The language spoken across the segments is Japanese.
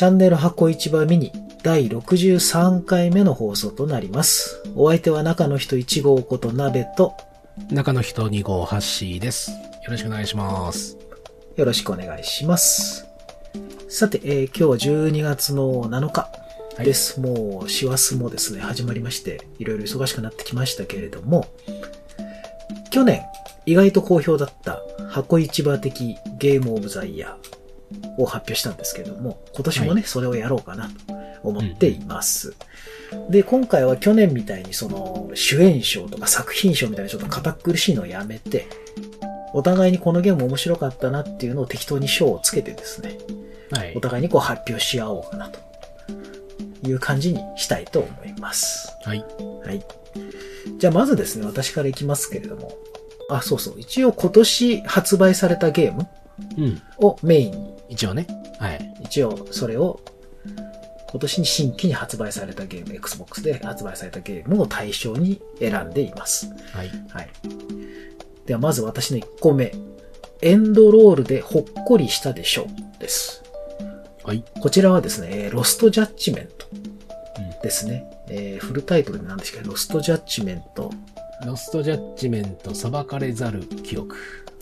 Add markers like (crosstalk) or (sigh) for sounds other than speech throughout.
チャンネル箱市場ミニ第63回目の放送となります。お相手は中の人1号こと鍋と中の人2号ハッシーです。よろしくお願いします。よろしくお願いします。さて、えー今日は12月の7日です。もう、師走もですね、始まりまして、いろいろ忙しくなってきましたけれども、去年、意外と好評だった箱市場的ゲームオブザイヤーを発表したんですけれども、今年もね、それをやろうかなと思っています。で、今回は去年みたいにその、主演賞とか作品賞みたいなちょっと堅苦しいのをやめて、お互いにこのゲーム面白かったなっていうのを適当に賞をつけてですね、はいお。互いにこう発表し合おうかなという感じにしたいと思います。はい。はい。じゃあまずですね、私からいきますけれども。あ、そうそう。一応今年発売されたゲームうん。をメインに、一応ね。はい。一応それを今年に新規に発売されたゲーム、Xbox で発売されたゲームを対象に選んでいます。はい。はい。ではまず私の1個目。エンドロールでほっこりしたでしょうです。はい。こちらはですね、えーロストジャッジメントうんですね。えーフルタイトルで何ですかロストジャッジメント。ロストジャッジメント裁かれざる記憶。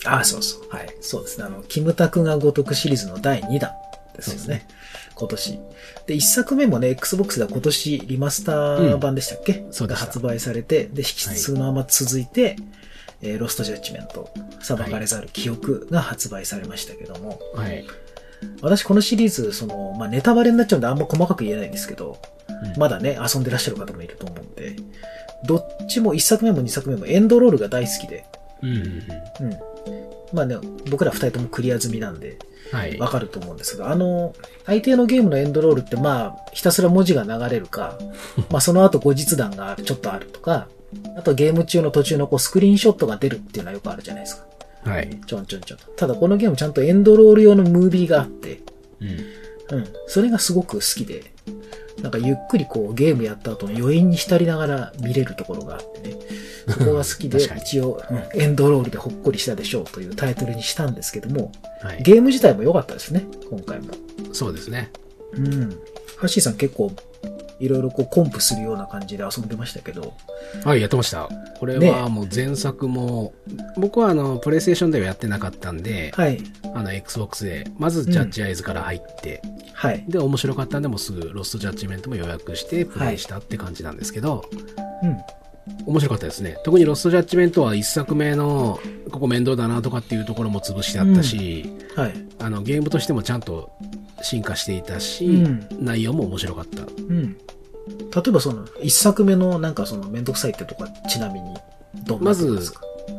あ、そうそう。はい。そうですね。あの、キムタクが如くシリーズの第2弾ですよね。そうです今年。で、1作目もね、Xbox では今年リマスター版でしたっけ、そうでが発売されて、で、引き継ぐまま続いて、えーロストジャッジメント、裁かれざる記憶が発売されましたけども、はい。私このシリーズ、その、まあ、ネタバレになっちゃうんであんま細かく言えないんですけど、うんまだね、遊んでらっしゃる方もいると思うんで、どっちも1作目も2作目もエンドロールが大好きで、うんうんうん。うん。まあね、僕ら2人ともクリア済みなんで、はい。わかると思うんですが、あの、相手のゲームのエンドロールってまあ、ひたすら文字が流れるか、(laughs) まあその後後日談がちょっとあるとか、あとゲーム中の途中のこうスクリーンショットが出るっていうのはよくあるじゃないですか。はい。ちょんちょんちょんと。ただこのゲームちゃんとエンドロール用のムービーがあって、うん。うん。それがすごく好きで、なんかゆっくりこうゲームやった後の余韻に浸りながら見れるところがあってね。そこが好きで (laughs) 一応、うんエンドロールでほっこりしたでしょうというタイトルにしたんですけども、はい。ゲーム自体も良かったですね、今回も。そうですね。うん。ハッシーさん結構、いろいろこうコンプするような感じで遊んでましたけど、はい、やってました。これねはもう前作も、僕はあの、プレイステーションではやってなかったんで、はい。あの、Xbox で、まずジャッジアイズから入って、はい。で、面白かったんで、もうすぐロストジャッジメントも予約してプレイしたって感じなんですけど、うん。面白かったですね。特にロストジャッジメントは一作目の、ここ面倒だなとかっていうところも潰してあったし、はい。あの、ゲームとしてもちゃんと進化していたし、うん内容も面白かった。うん。例えばその、一作目のなんかそのめんどくさいってとこはちなみに、どんなまず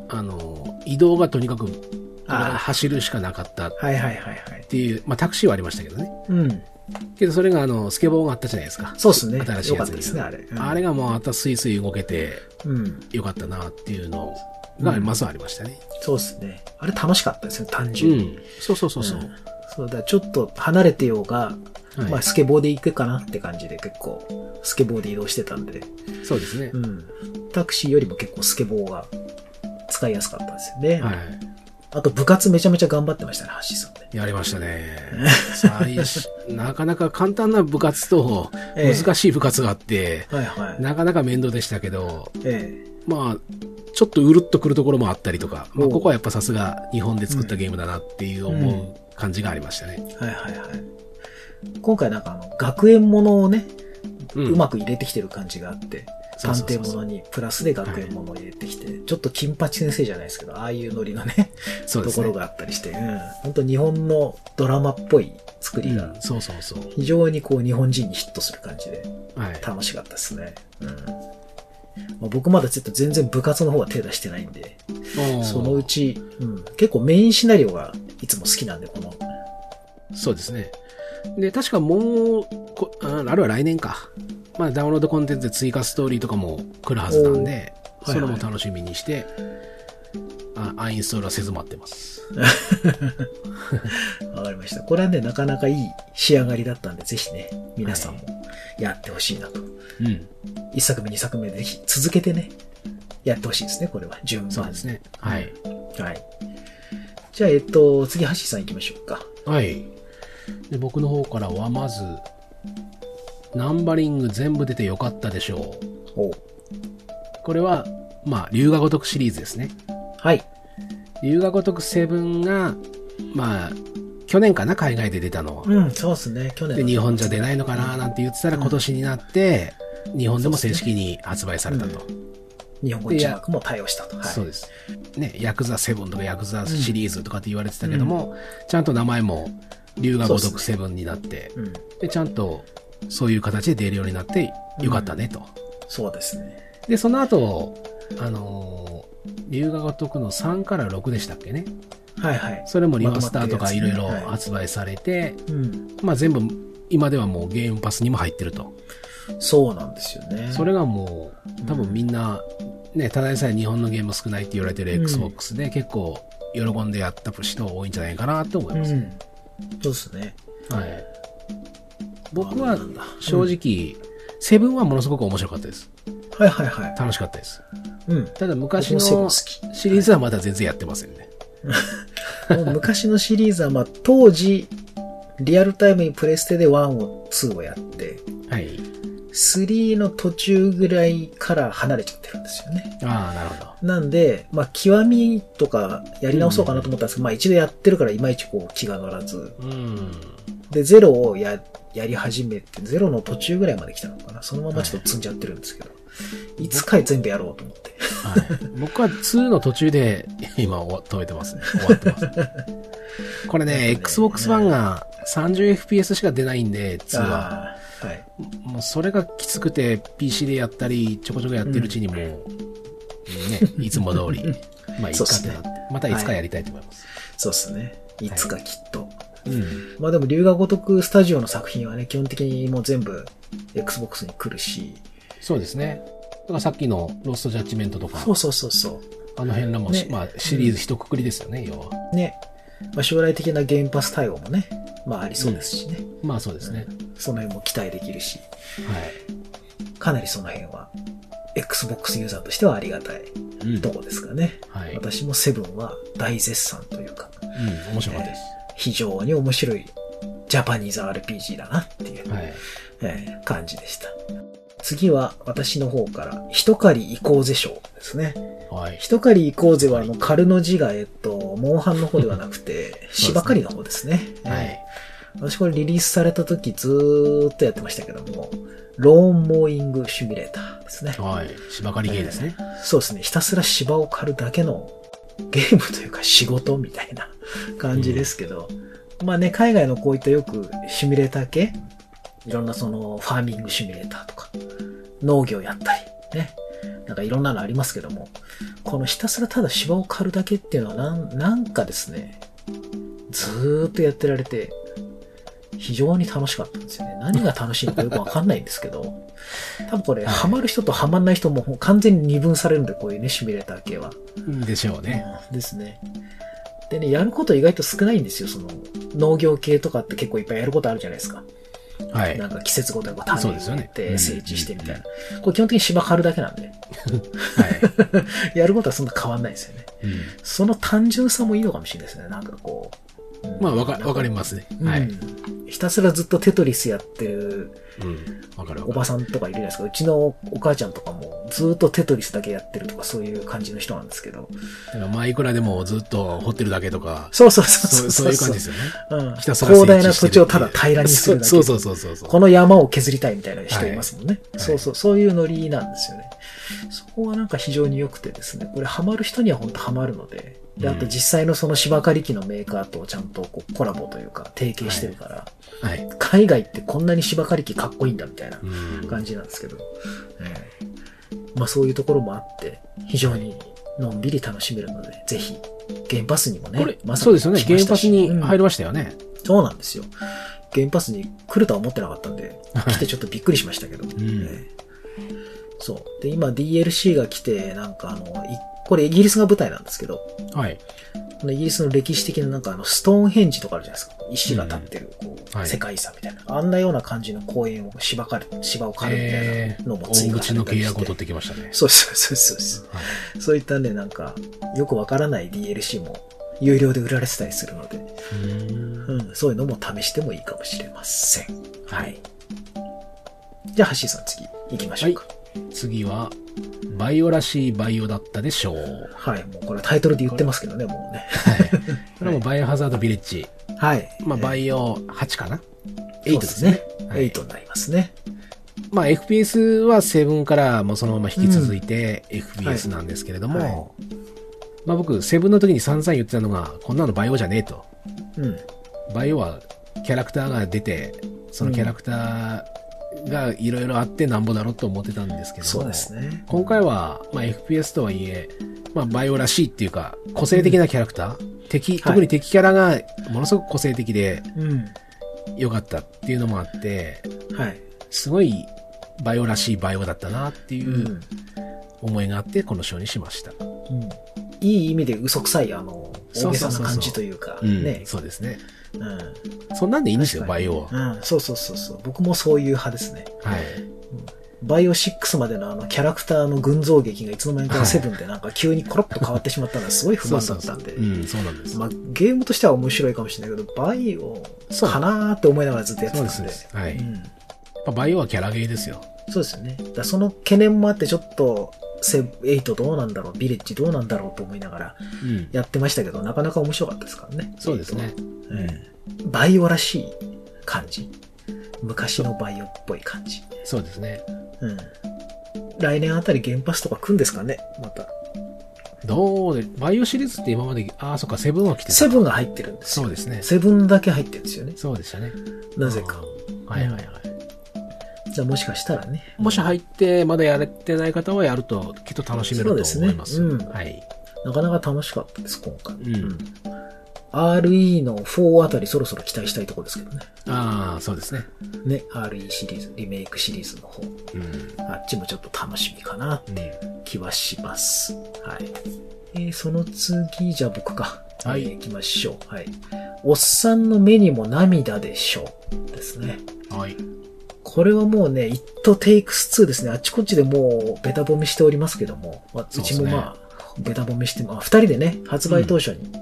あの、移動がとにかく、走るしかなかったっはいはいはいはい。ていう、まあタクシーはありましたけどね。うん。けどそれがあの、スケボーがあったじゃないですか。そうっすね。新しいやつですね、あれ。うんあれがもうまたスイスイ動けてうん。よかったなっていうのがまずはありましたね。そうですね。あれ楽しかったですね、単う純に。ん。そうそうそうそう。んそうだ、ちょっと離れてようが、はいまあスケボーで行くかなって感じで結構、スケボーで移動してたんで、そうですねう。ん。タクシーよりも結構スケボーが使いやすかったですよね。はい。あと部活めちゃめちゃ頑張ってましたね、ハッシーさんね。やりましたね。(laughs) 最初、なかなか簡単な部活とええ難しい部活があって、はいはい。なかなか面倒でしたけど、えまあ、ちょっとうるっとくるところもあったりとか、まあ、ここはやっぱさすが日本で作ったゲームだなっていう思う感じがありましたね。えはいはいはい。今回なんかあの、学園ものをね、ううまく入れてきてる感じがあって、探偵ものにプラスで学園ものを入れてきて、ちょっと金八先生じゃないですけど、ああいうノリのね、(laughs) そうですね。ところがあったりして、うん。本当日本のドラマっぽい作りがうん、そうそうそう。非常にこう日本人にヒットする感じではい。楽しかったですね。うん。まあ、僕まだちょっと全然部活の方は手出してないんで、そのうち、うん、結構メインシナリオがいつも好きなんで、この、そうですね。で、確かもう、こああれは来年か。まあ、ダウンロードコンテンツで追加ストーリーとかも来るはずなんで、おーそれもはいはい楽しみにして、あアンインストールはせず待ってます。(laughs) わかりました。これはね、なかなかいい仕上がりだったんで、ぜひね、皆さんもやってほしいなと。うん。一作目、二作目でぜひ続けてね、やってほしいですね、これは。順番にそうですね。はい。はい。じゃあ、えっと、次、橋さん行きましょうか。はい。で僕の方からはまず、ナンバリング全部出てよかったでしょう。おこれは、まあ、龍が如くシリーズですね。はい。龍が如くセブンが、まあ、去年かな、海外で出たのは。うん、そうですね。去年で、の日本じゃ出ないのかななんて言ってたら今年になって、日本でも正式に発売されたと。日本語字幕も対応したと。はい。そうです。ね、ヤクザ7とかヤクザシリーズとかって言われてたけども、ちゃんと名前も龍が如くセブンになって、うん。で、ちゃんとそういう形で出るようになってよかったねと。そうですね。で、その後、あのー、龍が如くの3から6でしたっけね。はいはい。それもリマスターとかいろいろはい発売されて、うん。まあ全部、今ではもうゲームパスにも入ってると。そうなんですよね。それがもう、多分みんな、ね、ただでさえ日本のゲーム少ないって言われてるうん Xbox で結構喜んでやった人多いんじゃないかなと思いうます。ん。そうですね。はい。僕は正直、セブンはものすごく面白かったです。はいはいはい。楽しかったです。うん。ただ昔僕もセブンの好きシリーズはまだ全然やってませんね。(laughs) もう昔のシリーズは、まあ、当時、リアルタイムにプレステで1を、2をやって、はい。3の途中ぐらいから離れちゃってるんですよね。ああ、なるほど。なんで、まあ、極みとかやり直そうかなと思ったんですけど、まあ、一度やってるからいまいちこう気が乗らず。うん。で、ゼロをや、やり始めて、ゼロの途中ぐらいまで来たのかな。そのままちょっと積んじゃってるんですけど。いつか全部やろうと思って。はい、僕は2の途中で (laughs) 今終わ止めてますね。終わってます。これね、Xbox One が 30fps しか出ないんで、2は。はい。もうそれがきつくて PC でやったり、ちょこちょこやってるうちにもう、ね、いつも通り、まあ (laughs) いいかってなって、またいつかやりたいと思います。そうですね。いつかきっと。うん。まあでも、龍が如くスタジオの作品はね、基本的にもう全部 Xbox に来るし、そうですね。だからさっきのロストジャッジメントとか、そうそうそうそあの辺らもし、ねまあシリーズ一括りですよね、要は。う。ね。まあ将来的なゲームパス対応もね、まあありそうですしね。まあそうですね。その辺も期待できるし、はい。かなりその辺は、Xbox ユーザーとしてはありがたいうん。とこですかね。はい。私もセブンは大絶賛というか、うん、面白かったです。非常に面白いジャパニーズ RPG だなっていう、はい。えー感じでした。次は私の方から、一狩り行こうぜ賞ですね。はい。一狩り行こうぜは、あの、狩るの字が、えっと、モンハンの方ではなくて、芝刈りの方ですね。はいえー私これリリースされた時ずーっとやってましたけども、ローンモーイングシミュレーターですね。はい。芝刈りゲーですね。そうですね。ひたすら芝を刈るだけの (laughs) ゲームというか仕事みたいな (laughs) 感じですけど、まあね、海外のこういったよくシミュレーター系、いろんなそのファーミングシミュレーターとか、農業やったり、ね。なんかいろんなのありますけども、このひたすらただ芝を刈るだけっていうのはなんなんかですね、ずーっとやってられて、非常に楽しかったんですよね。何が楽しいのかよくわかんないんですけど、多分これ、はいハマる人とハマんない人も完全に二分されるんで、こういうね、シミュレーター系は。でしょうね。うんですね。でね、やること意外と少ないんですよ。その、農業系とかって結構いっぱいやることあるじゃないですか。はい。なんか季節ごとにこう種そうですよね植えて、うん整地してみたいな。これ基本的に芝刈るだけなんで、はい。やることはそんな変わんないですよね。うんその単純さもいいのかもしれないですね。なんかこう。うんまあ、わか、わかりますね。はい。うんひたすらずっとテトリスやってるうん。わかる。おばさんとかいるじゃないですか。うちのお母ちゃんとかもずっとテトリスだけやってるとかそういう感じの人なんですけど。まあ、いくらでもずっと掘ってるだけとか、そうそうそうそうそういう感じですよね。うん。ひたすら広大な土地をただ平らにするだけ。そうそうそうそうそう。この山を削りたいみたいな人いますもんね。はいそうそう、そういうノリなんですよね。そこはなんか非常に良くてですね、これハマる人には本当ハマるので、で、あと実際のその芝刈り機のメーカーとちゃんとこうコラボというか提携してるから、はい。海外ってこんなに芝刈り機かっこいいんだみたいなうん。感じなんですけど、ええまあそういうところもあって、非常にのんびり楽しめるので、ぜひ、ゲームパスにもね、これ、まさそうですよね。来ましたしゲームパスにうん入りましたよね。そうなんですよ。ゲームパスに来るとは思ってなかったんで、はい来てちょっとびっくりしましたけど。んええそう。で、今 DLC が来て、なんかあの、いこれイギリスが舞台なんですけど、はい。このイギリスの歴史的ななんかあの、ストーンヘンジとかあるじゃないですか。石が立ってる、こう、はい世界遺産みたいな。あんなような感じの公園を芝刈る、芝を刈るみたえー、いなのも追加されたりして契約を取ってきましたね。そうそうそうそうそう。はい。そういったね、なんか、よくわからない DLC も有料で売られてたりするので、うんうん、そういうのも試してもいいかもしれません。はい。じゃあ、ハッシーさん次行きましょうか。次は、バイオらしいバイオだったでしょう。はい。もうこれタイトルで言ってますけどね、もうね。はい。これも (laughs) バイオハザードビレッジ。はい。まあ、バイオ8かなそう ?8 ですね。はい8になりますね。まあ、FPS は7からもうそのまま引き続いて FPS なんですけれども、はいまあ僕、7の時に散々言ってたのが、こんなのバイオじゃねえと。うん。バイオはキャラクターが出て、そのキャラクターがいろいろあってなんぼだろうと思ってたんですけども、そうですね。今回は、まあ、FPS とはいえ、まあ、バイオらしいっていうか、個性的なキャラクター、敵、特に敵キャラがものすごく個性的でうん。良かったっていうのもあって、はい。すごいバイオらしいバイオだったなっていううん思いがあって、この賞にしました。うん。いい意味で嘘くさい、あの、大げさな感じというか、うん、ね。そうですね。うん。そんなんでいいんですよ、バイオは。うん、そうそうそうそう。僕もそういう派ですね。はい。バイオ6までのあのキャラクターの群像劇がいつの間にか7でなんか急にコロッと変わってしまったのはすごい不満だったんで。うん、そうなんです。まあ、ゲームとしては面白いかもしれないけど、バイオかなーって思いながらずっとやってたんで。そうですはいうんまあバイオはキャラゲーですよ。そうですよね。だその懸念もあってちょっと、セ8どうなんだろう、ビレッジどうなんだろうと思いながらうん。やってましたけど、なかなか面白かったですからね。そうですね。8は。うんバイオらしい感じ。昔のバイオっぽい感じ。そうですね。うん。来年あたり原発とか来るんですかねまた。どうで、バイオシリーズって今まで、ああ、そっか、セブンは来てた。セブンが入ってるんですよ。そうですね。セブンだけ入ってるんですよね。そうでしたね。なぜか。うん。はいはいはい。じゃあもしかしたらね。もし入って、まだやれてない方はやると、きっと楽しめると思います。そうですねうんはい。なかなか楽しかったです、今回。うん。RE の4あたりそろそろ期待したいところですけどね。ああ、そうですね。ね、RE シリーズ、リメイクシリーズの方。うん。あっちもちょっと楽しみかなっていう気はします。はい。えーその次、じゃあ僕か。はいえー行きましょう。はい。おっさんの目にも涙でしょう。ですね。はい。これはもうね、イットテイクス2ですね。あっちこっちでもうベタ褒めしておりますけども、まあ、うちもまあ、ベタ褒めして、まあ、二人でね、発売当初に、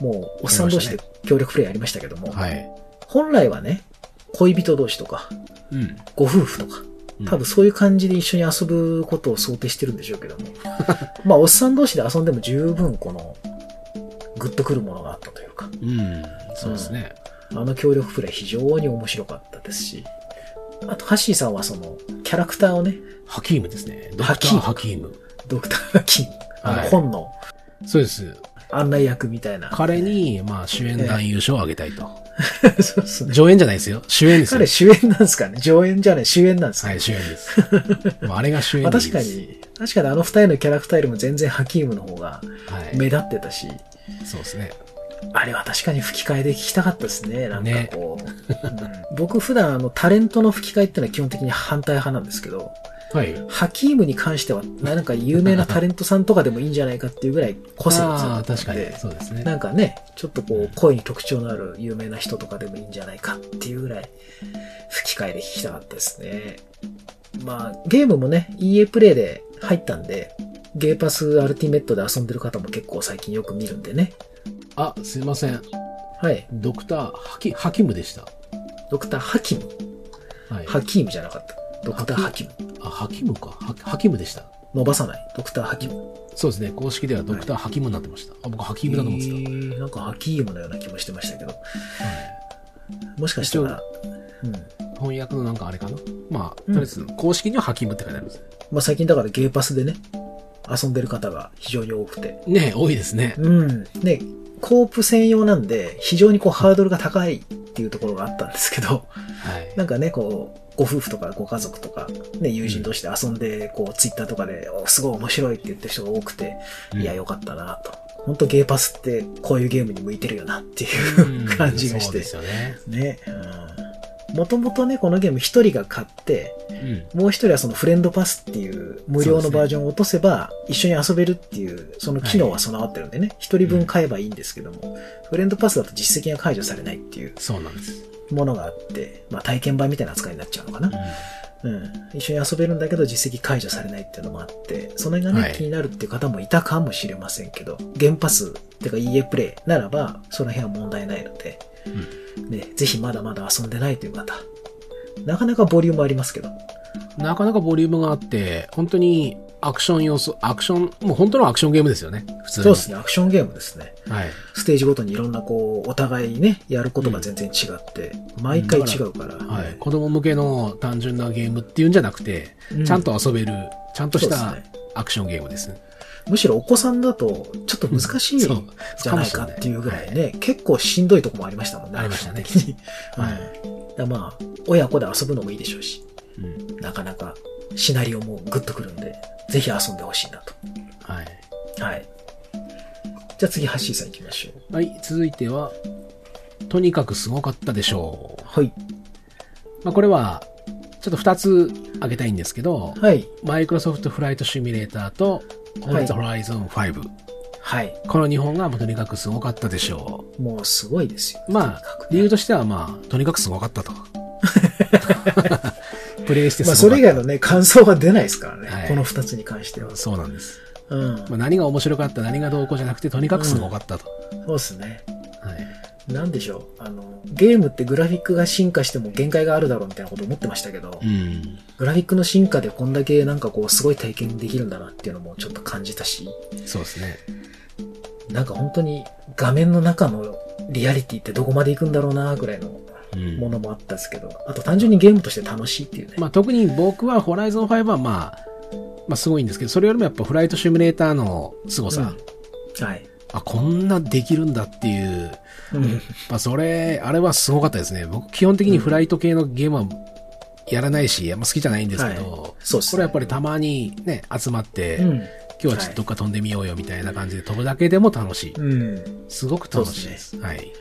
もう、おっさん同士で協力プレイやりましたけども、はい。本来はね、恋人同士とか、うん。ご夫婦とか、多分そういう感じで一緒に遊ぶことを想定してるんでしょうけども、(laughs) まあ、おっさん同士で遊んでも十分この、グッとくるものがあったというか、うん。そうですね。あの協力プレイ非常に面白かったですし、あと、ハッシーさんはその、キャラクターをね、ハキームですね。ドクターハキームハキーム。ドクター・ハキン、あのはい本のそうです。案内役みたいな。彼に、まあ、主演男優賞をあげたいと。(laughs) そうですね。上演じゃないですよ。主演ですよ彼。主演なんですかね上演じゃない、主演なんですか、はい、主演です。(laughs) あれが主演まあでいいです。確かに、確かにあの二人のキャラクターよりも全然ハキームの方がはい。目立ってたし、そうですね。あれは確かに吹き替えで聞きたかったですね。なんかねこう。うん僕普段あのタレントの吹き替えってのは基本的に反対派なんですけど、はい。ハキームに関してはなんか有名なタレントさんとかでもいいんじゃないかっていうぐらい個性が強かああ、ったん確かにで。そうですね。なんかね、ちょっとこう、声に特徴のある有名な人とかでもいいんじゃないかっていうぐらい、吹き替えで聞きたかったですね。まあ、ゲームもね、EA プレイで入ったんで、ゲーパスアルティメットで遊んでる方も結構最近よく見るんでね。あ、すいません。はい。ドクター、ハキ、ハキムでした。ドクターハキム？はい。ハキームじゃなかった。ドクターハキ？ム。あ、ハキムか。ハハキムでした。伸ばさない。ドクターハキム。そうですね。公式ではドクターハキムになってました。あ、僕ハキムだと思ってた。えーなんかハキームのような気もしてましたけど。はいもしかしたら、うん。翻訳のなんかあれかな？まあ、とりあえず、公式にはハキムって書いてあります。まあ最近だからゲーパスでね、遊んでる方が非常に多くて。ね多いですね。うん。ね、コープ専用なんで、非常にこうハードルが高いっていうところがあったんですけど、はい。なんかね、こう、ご夫婦とかご家族とか、ね、友人同士で遊んで、こう、ツイッターとかで、おすごい面白いって言ってる人が多くて、いや、よかったなと。本当ゲーパスってこういうゲームに向いてるよなっていううん (laughs) 感じがしてそうで。すよね。ね。もともとね、このゲーム一人が買って、うん。もう一人はそのフレンドパスっていう無料のバージョンを落とせば一緒に遊べるっていうその機能は備わってるんでね、一、人分買えばいいんですけども、フレンドパスだと実績が解除されないっていうそうなんです。ものがあって、まあ体験版みたいな扱いになっちゃうのかな。うん。一緒に遊べるんだけど実績解除されないっていうのもあって、その辺がね、はい気になるっていう方もいたかもしれませんけど、ゲームパスってか EA プレイならば、その辺は問題ないので、ね、ぜひまだまだ遊んでないという方、なかなかボリュームありますけど、なかなかボリュームがあって、本当にアクション要素、アクション、もう本当のアクションゲームですよね。普通に。そうですね、アクションゲームですね。はい。ステージごとにいろんなこう、お互いね、やることが全然違って、毎回違うから。はい。子供向けの単純なゲームっていうんじゃなくて、うんちゃんと遊べる、ちゃんとしたアクションゲームですね。むしろお子さんだと、ちょっと難しいじゃないかっていうぐらいね、結構しんどいとこもありましたもんね。ありましたね。ははいい。だまあ、親子で遊ぶのもいいでしょうし、うん。なかなかシナリオもグッとくるんで、ぜひ遊んでほしいなと。はい。はい。じゃあ次、ハッシーさん行きましょう。はい。続いては、とにかくすごかったでしょう。はい。まあ、これは、ちょっと二つ挙げたいんですけど、はい。マイクロソフトフライトシミュレーターと、ホライゾン5。はい。この2本がもうとにかくすごかったでしょもうすごいですよ。う。まあ理由としてはまあ、とにかくすごかったと。(laughs) プレイしてまあ。それ以外のね、感想は出ないですからね。はいこの二つに関しては。そうなんです。うん。まあ、何が面白かった、何がどうこうじゃなくて、とにかくすごかったと。そうですね。はい。なんでしょう？あの、ゲームってグラフィックが進化しても限界があるだろうみたいなこと思ってましたけど、うん。グラフィックの進化でこんだけなんかこうすごい体験できるんだなっていうのもちょっと感じたし、そうですね。なんか本当に画面の中のリアリティってどこまで行くんだろうなぐらいのうん。ものもあったんですけど、あと単純にゲームとして楽しいっていうね。まあ、特に僕はホライゾン5はまあ、まあすごいんですけど、それよりもやっぱフライトシミュレーターの凄さ、うんはい。あ、こんなできるんだっていう、うん。まあそれ、あれはすごかったですね。僕基本的にフライト系のゲームはやらないし、あんま好きじゃないんですけど、はいそうっすねこれはやっぱりたまにね、集まって、うん。今日はちょっとどっか飛んでみようよみたいな感じで飛ぶだけでも楽しい。うん。すごく楽しいです。はい。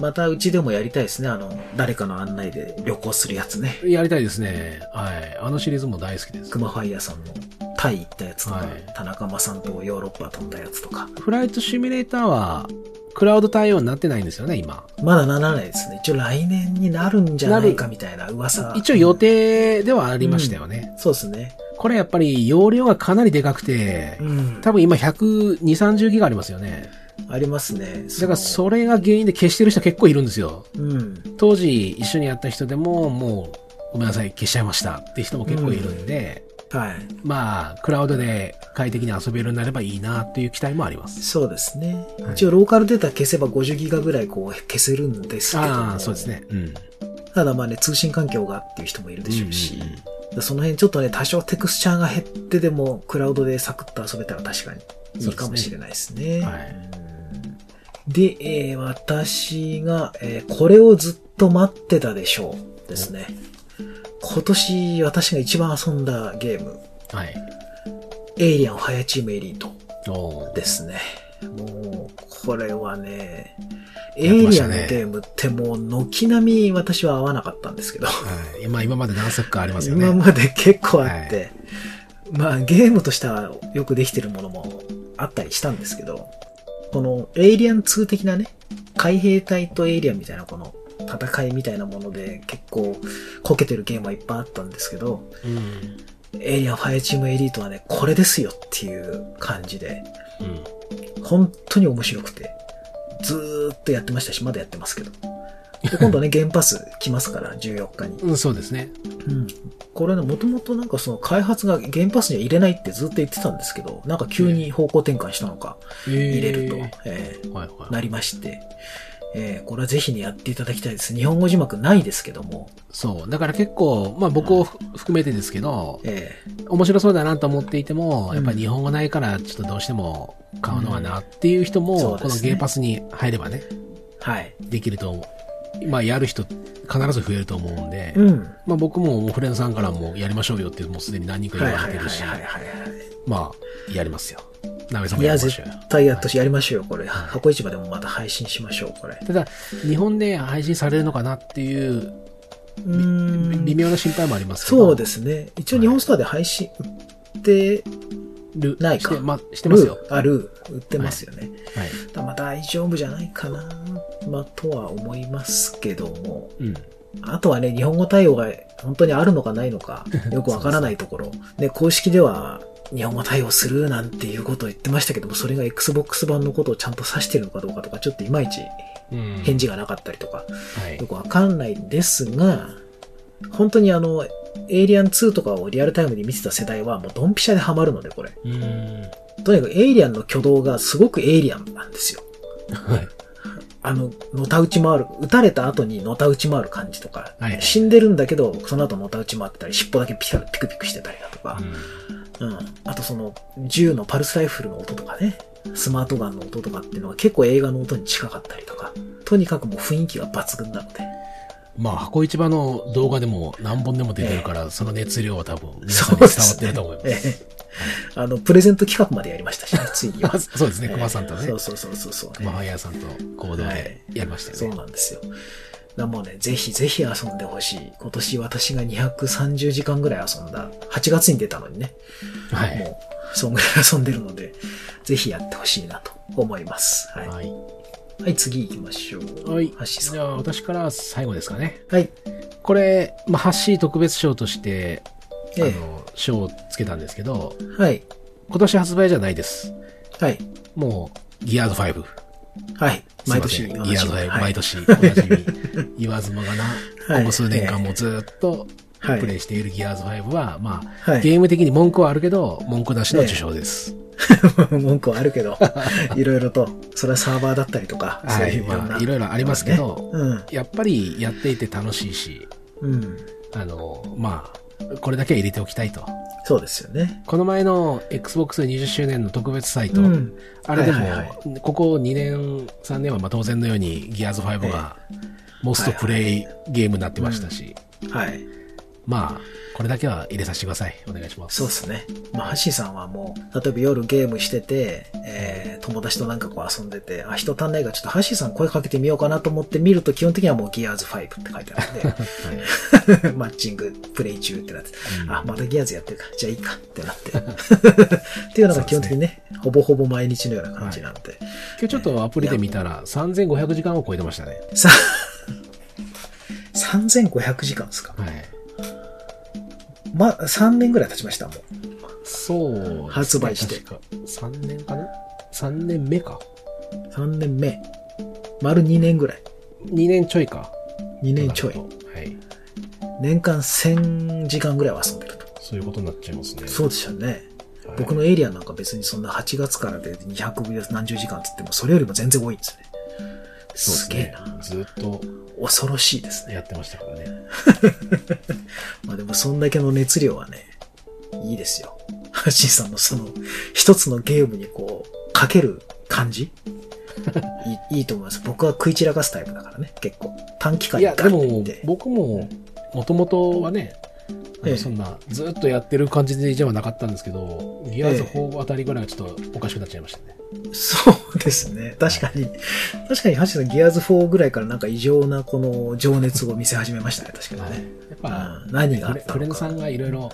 またうちでもやりたいですね。あの、誰かの案内で旅行するやつね。やりたいですね。はい。あのシリーズも大好きですク。マファイヤーさんのタイ行ったやつとか、はい田中間さんとヨーロッパ飛んだやつとか。フライトシミュレーターは、クラウド対応になってないんですよね、今。まだならないですね。一応来年になるんじゃないかみたいな噂。一応予定ではありましたよね。そうですね。これやっぱり容量がかなりでかくてう、ん。多分今120、30ギガありますよね。ありますね。だからそれが原因で消してる人結構いるんですよ。うん。当時一緒にやった人でももうごめんなさい消しちゃいましたって人も結構いるんで、はい。まあクラウドで快適に遊べるようになればいいなっていう期待もあります。そうですね。はい一応ローカルデータ消せば50ギガぐらいこう消せるんですけども。ああ、そうですね。うん。ただまあね、通信環境がっていう人もいるでしょうし、うんうんうんその辺ちょっとね、多少テクスチャーが減ってでも、クラウドでサクッと遊べたら確かにいいかもしれないですね。はいうんで、えー私が、えーこれをずっと待ってたでしょうですね。今年私が一番遊んだゲーム、はい。 Aliens Fireteam Elite ですね。もう、これはね、エイリアンのゲームってもう軒並み私は合わなかったんですけど、はい。まあ今まで何作かありますよね。今まで結構あって、まあゲームとしてはよくできてるものもあったりしたんですけど、このエイリアン2的なね、海兵隊とエイリアンみたいなこの戦いみたいなもので結構こけてるゲームはいっぱいあったんですけど、うん。 Aliens Fireteam Elite はね、これですよっていう感じで、うん。本当に面白くて、ずーっとやってましたし、まだやってますけど。で、今度ね、(laughs) ゲームパス来ますから、14日に。うん、そうですね。うん。これね、もともとなんかその開発がゲームパスには入れないってずっと言ってたんですけど、なんか急に方向転換したのか、入入れると、えーはいはい。なりまして、えーこれはぜひね、やっていただきたいです。日本語字幕ないですけども、そう。だから結構、まあ僕をふ含めてですけど、え面白そうだなと思っていても、うんやっぱり日本語ないから、ちょっとどうしても買うのはなっていう人うんこのゲーパスに入ればね、ーはい。できると思う。まあやる人必ず増えると思うんで、うん。まあ僕ももうフレンドさんからもやりましょうよってもうすでに何人か言われてるし、はいはいはい。まあやりますよ。なべさんいや、絶。対やっとし、やりましょうよ、これ。はい箱市場でもまた配信しましょう、これ。ただ、日本で配信されるのかなっていう微妙な心配もありますけど。そうですね。一応日本ストアで配信売ってるないかして,、ま、してますよ。るある、売ってますよね。はい。だまあ大丈夫じゃないかな、まあ、とは思いますけども。うん。あとはね、日本語対応が本当にあるのかないのか、(laughs) よくわからないところ。で、公式では、日本語対応するなんていうことを言ってましたけども、それが Xbox 版のことをちゃんと指してるのかどうかとか、ちょっといまいちうん返事がなかったりとか、はいよ。くわかんないんですが、本当にあの、エイリアン2とかをリアルタイムで見てた世代はもうドンピシャでハマるので、これ。うん。とにかくエイリアンの挙動がすごくエイリアンなんですよ。はい。あの、のた打ち回る、撃たれた後にのた打ち回る感じとか、はい。死んでるんだけど、その後のた打ち回ってたり、尻尾だけピカピクピクしてたりだとか、うん。あとその、銃のパルスライフルの音とかね、スマートガンの音とかっていうのが結構映画の音に近かったりとか、とにかくもう雰囲気が抜群なので、まあ、箱市場の動画でも何本でも出てるから、その熱量は多分皆さそんに伝わってると思います。ええあの、プレゼント企画までやりましたしね、(laughs) ついにはあ。そうですね、ええ熊さんとねそう、そうそうそうそう、熊谷さんと合同はいでやりましたそうよね。なんですよ。だからもうね、ぜひぜひ遊んでほしい。今年私が230時間ぐらい遊んだ。8月に出たのにね。はい。もう、そんぐらい遊んでるので、ぜひやってほしいなと思います。はい。ははい。い、次行きましょう。はい。ハッシーさん。じゃあ、私から最後ですかね。はい。これ、まあ、ハッシー特別賞として、あえの、賞をつけたんですけど、え。はい。今年発売じゃないです。はい。もう、ギアーズ5。はい。毎年ギアーズ5、はい毎年おなじみ。言わずもがな、はいここ数年間もずっとはいプレイしているギアーズ5は、まあ、はいゲーム的に文句はあるけど、文句なしの受賞です。(laughs) 文句はあるけど、(laughs) いろいろと、それはサーバーだったりとか、そうはい。まあ、いろいろありますけど、うん。やっぱりやっていて楽しいし、うん。あの、まあ、これだけは入れておきたいと。そうですよね。この前の Xbox20 周年の特別サイト、うん。あれでも、はいはいはここ2年、3年はまあ当然のようにギアーズ5が、モストプレイゲームになってましたし、はい。まあ、これだけは入れさせてください。お願いします。そうですね。まあ、ハッシーさんはもう、例えば夜ゲームしてて、えー、友達となんかこう遊んでて、あ、人足んないからちょっとハッシーさん声かけてみようかなと思って見ると基本的にはもうギアーズ5って書いてあるんで、(laughs) マッチングプレイ中ってなって、うんあ、またギアーズやってるか、じゃあいいかってなって。(laughs) っていうのが基本的にね、ほぼほぼ毎日のような感じなんで。今日ちょっとアプリで見たら3500時間を超えてましたね。さ、3500時間ですか？はい。ま、3年ぐらい経ちました、もう。そうですね、発売して確か。3年かな ?3 年目か。3年目。丸2年ぐらい。2年ちょいか。2年ちょい。はい。年間1000時間ぐらいは遊んでると。そういうことになっちゃいますね。そうでしたね。はい僕のエイリアンなんか別にそんな8月からで200何十時間つってもそれよりも全然多いんですね。すげえな。。ずっと恐ろしいですね。やってましたからね。(laughs) まあでもそんだけの熱量はね、いいですよ。ハッシーさんのその一つのゲームにこう、かける感じ？いいいいと思います。僕は食い散らかすタイプだからね、結構。短期間にガでもッといって、。僕も、もともとはね、あええのそんな、ずっとやってる感じではなかったんですけど、ギアーズ4あたりぐらいはちょっとおかしくなっちゃいましたね。そうですね。確かに。確かに、ハッシーさん、ギアーズ4ぐらいからなんか異常なこの情熱を見せ始めましたね、確かにね。やっぱ、うん何があった。フレンドさんがいろいろ、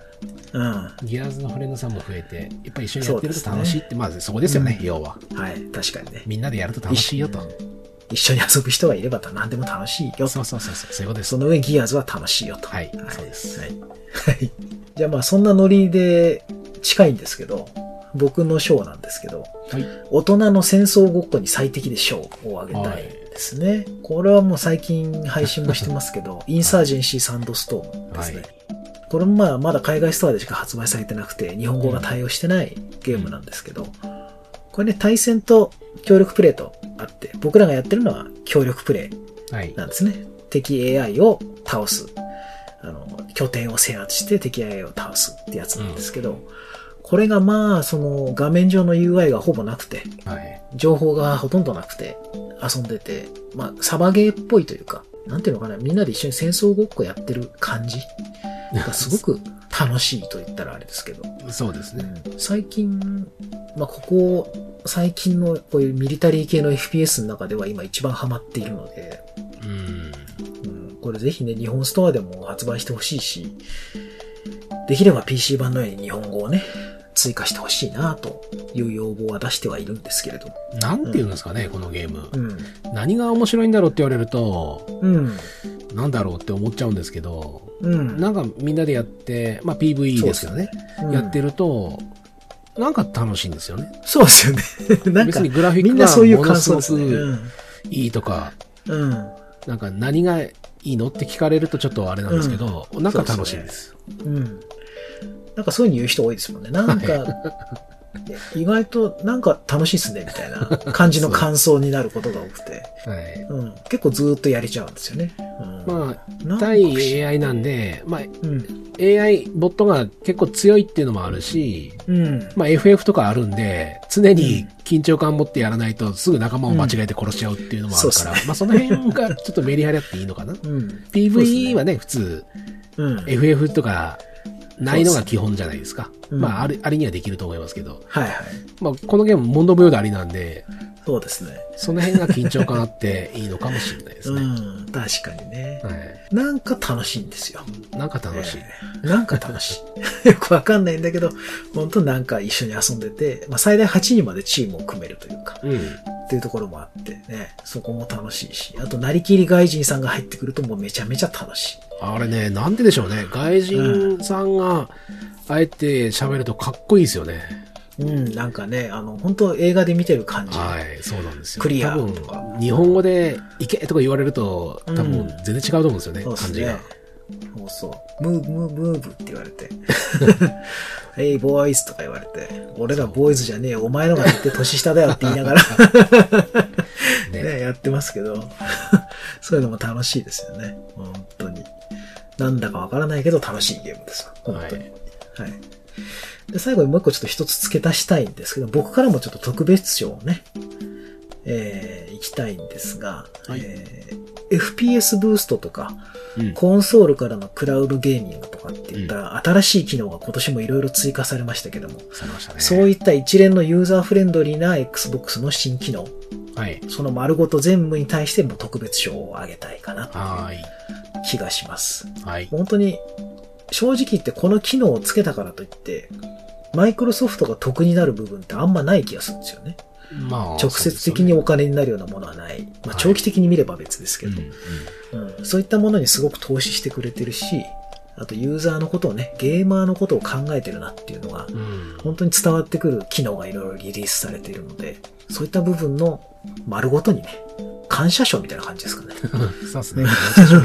うん。はギアーズのフレンドさんも増えて、やっぱり一緒にやってると楽しいって、まずそこですよね、うん要は。い、確かにね。みんなでやると楽しいよと。一緒に遊ぶ人がいれば何でも楽しいよと。そうそうそうそう、そういうことですそ。の上、ギアーズは楽しいよと。はいそうですはい。はい。じゃあまあ、そんなノリで近いんですけど、僕の賞なんですけど、はい。大人の戦争ごっこに最適で賞をあげたいですね。これはもう最近配信もしてますけど、(laughs) インサージェンシーサンドストームですね。はいこれもまあまだ海外ストアでしか発売されてなくて、日本語が対応してないゲームなんですけど、これね、対戦と協力プレイとあって、僕らがやってるのは協力プレイはい。なんですね。敵 AI を倒す。あの、拠点を制圧して敵 AI を倒すってやつなんですけど、これがまあ、その画面上の UI がほぼなくて、はい。情報がほとんどなくて、遊んでて、まあ、サバゲーっぽいというか、なんていうのかな、みんなで一緒に戦争ごっこやってる感じがすごく楽しいと言ったらあれですけど、そうですね。最近、まあ、ここ、最近のこういうミリタリー系の FPS の中では今一番ハマっているので、うん。うん、これぜひね、日本ストアでも発売してほしいし、できれば PC 版のように日本語をね、追加してほしいなという要望は出してはいるんですけれども。なんて言うんですかね、このゲーム。うん。何が面白いんだろうって言われると、うん。なんだろうって思っちゃうんですけど、うん。なんかみんなでやって、まあ PVE ですけどね、うんやってると、なんか楽しいんですよね。そうですよね。(laughs) なんか別に、グラフィックみんなそういうがものすご。くいいとか、うん。うん。なんか何がいいのって聞かれるとちょっとあれなんですけど、なんか楽しいです。うん。なんかそういうふうに言う人多いですもんね。なんか、(laughs) 意外となんか楽しいっすね、みたいな感じの感想になることが多くて。(laughs) はい。うん。結構ずーっとやれちゃうんですよね。うん。まあ、対 AI なんで、まあ、うん。AI ボットが結構強いっていうのもあるし、うん。まあ FF とかあるんで、常に緊張感持ってやらないとすぐ仲間を間違えて殺しちゃうっていうのもあるから、うんねまあその辺がちょっとメリハリあっていいのかな。(laughs) うん。PVE はね、普通、うん。FF とかないのが基本じゃないですか。うんまあ、あり、ありにはできると思いますけど。はいはい。まあ、このゲーム、モンドブヨでありなんで、そうですね。その辺が緊張感あっていいのかもしれないですね。うん。確かにね。はい。なんか楽しいんですよ。なんか楽しい。えーなんか楽しい。(laughs) よくわかんないんだけど、本当なんか一緒に遊んでて、まあ最大8人までチームを組めるというか、うん。っていうところもあってね、そこも楽しいし、あと、なりきり外人さんが入ってくるともうめちゃめちゃ楽しい。あれね、なんででしょうね。外人さんが、あえて喋るとかっこいいですよね。うん、なんかね、あの、本当映画で見てる感じ。はい、そうなんですよ。クリアとか、日本語で行けとか言われると、多分うん全然違うと思うんですよね、そうです感じがね。。そうそう。ムーブ、ムーブ、ムーブって言われて。ヘイ、ボーイズとか言われて。俺らボーイズじゃねえよ。お前のが言って年下だよって言いながら (laughs) ねね、やってますけど。(laughs) そういうのも楽しいですよね。本当に。なんだかわからないけど楽しいゲームですよ。本当に。はい。で、最後にもう一個ちょっと一つ付け足したいんですけど、僕からもちょっと特別賞をね、えー、行きたいんですが、はいえー FPS ブーストとか、うんコンソールからのクラウドゲーミングとかっていった新しい機能が今年もいろいろ追加されましたけども、ね。そういった一連のユーザーフレンドリーな Xbox の新機能、はい。その丸ごと全部に対しても特別賞をあげたいかなと。いう気がします。はい。本当に、正直言ってこの機能をつけたからといって、マイクロソフトが得になる部分ってあんまない気がするんですよね。まあ、直接的にお金になるようなものはない。まあ、はい長期的に見れば別ですけど、うんうんうん。そういったものにすごく投資してくれてるし、あとユーザーのことをね、ゲーマーのことを考えてるなっていうのが、うん。本当に伝わってくる機能がいろいろリリースされているので、そういった部分の丸ごとにね、感謝賞みたいな感じですかね。(laughs) そうですね。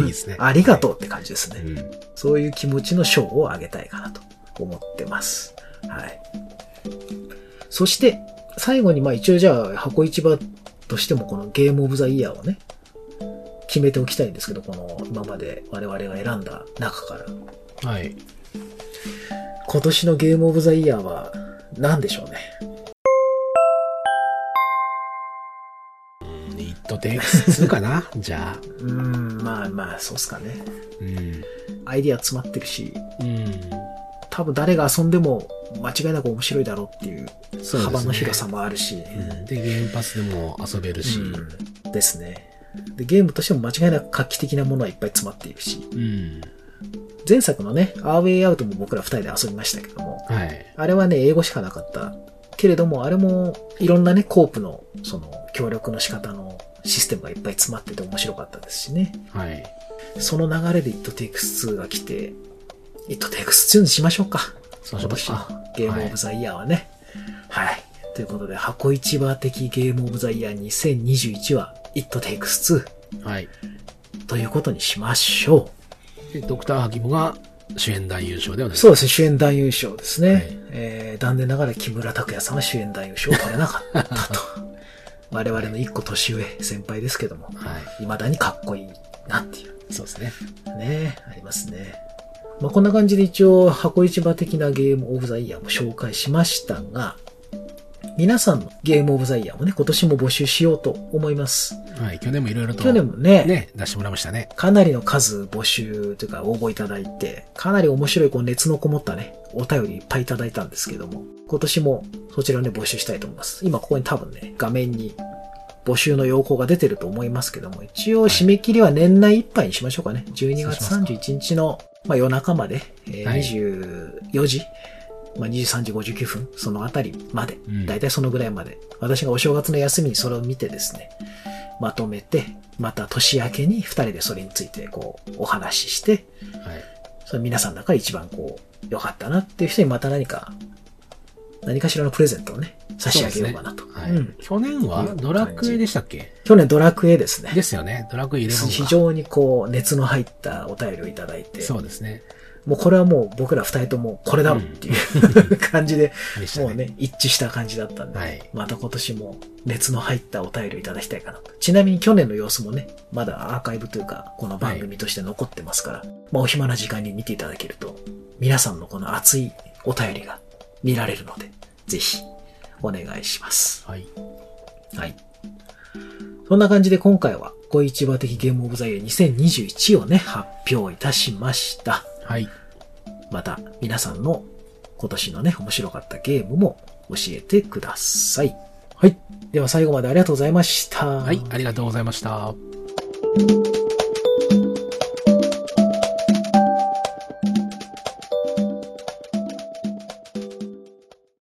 いいですね。(laughs) ありがとうって感じですね。うん。そういう気持ちの賞をあげたいかなと思ってます。はい。そして、最後にまあ一応じゃあ箱市場としてもこのゲームオブザイヤーをね、決めておきたいんですけど、この今まで我々が選んだ中から。はい。今年のゲームオブザイヤーは何でしょうね。イットテイクス2かな？(laughs) じゃあ。うーん、まあまあ、そうっすかね。うん。アイディア詰まってるし、うん。多分誰が遊んでも間違いなく面白いだろうっていう幅の広さもあるし。うんで、ゲームパスでも遊べるし。うんですね。で、ゲームとしても間違いなく画期的なものはいっぱい詰まっているし、うん。前作のね、アーウェイアウトも僕ら二人で遊びましたけども、はい。あれはね、英語しかなかった。けれども、あれもいろんなね、コープの、その、協力の仕方のシステムがいっぱい詰まってて面白かったですしね。はい。その流れで It Takes Two が来て、It Takes Two にしましょうか。そうしますかの。ゲームオブザイヤーはね。はい。ということで、箱市場的ゲームオブザイヤー2021は It Takes Two はい。ということにしましょう。で、ドクターハキムが主演男優賞でお願いしそうですね、主演男優賞ですね。はいえー、残念ながら木村拓哉さんは主演男優賞を取れなかったと。(laughs) 我々の一個年上、先輩ですけども。はい。未だにかっこいいなっていう。そうですね。ねありますね。まあ、こんな感じで一応箱市場的なゲームオブザイヤーも紹介しましたが、皆さんのゲームオブザイヤーもね、今年も募集しようと思います。はい。去年もいろいろと。去年もね、ね、出してもらいましたね。かなりの数募集というか応募いただいて、かなり面白いこう熱のこもったね、お便りいっぱいいただいたんですけども、今年もそちらで募集したいと思います。今ここに多分ね、画面に募集の要項が出てると思いますけども、一応締め切りは年内いっぱいにしましょうかね。12月そうし31日の、まあ、夜中まで、えーはい24時、まあ、23時59分、そのあたりまで、うんだいたいそのぐらいまで、私がお正月の休みにそれを見てですね、まとめて、また年明けに二人でそれについてこう、お話しして、はい。それ皆さんの中で一番こう、良かったなっていう人にまた何か、何かしらのプレゼントをね、差し上げようかなと。はい。うん去年はドラクエでしたっけ？去年ドラクエですね。ですよね。ドラクエ11か。非常にこう、熱の入ったお便りをいただいて、そうですね。もうこれはもう僕ら二人ともこれだろっていう、(laughs) 感じで。もうね、一致した感じだったんで、はいまた今年も熱の入ったお便りをいただきたいかなと。ちなみに去年の様子もね、まだアーカイブというか、この番組として残ってますから、まあお暇な時間に見ていただけると、皆さんのこの熱いお便りが見られるので、ぜひお願いします。はい。はい。そんな感じで今回は、小市場的ゲームオブザイヤー2021をね、発表いたしました。はい。また皆さんの今年のね、面白かったゲームも教えてください。はい。では最後までありがとうございました。はい。ありがとうございました。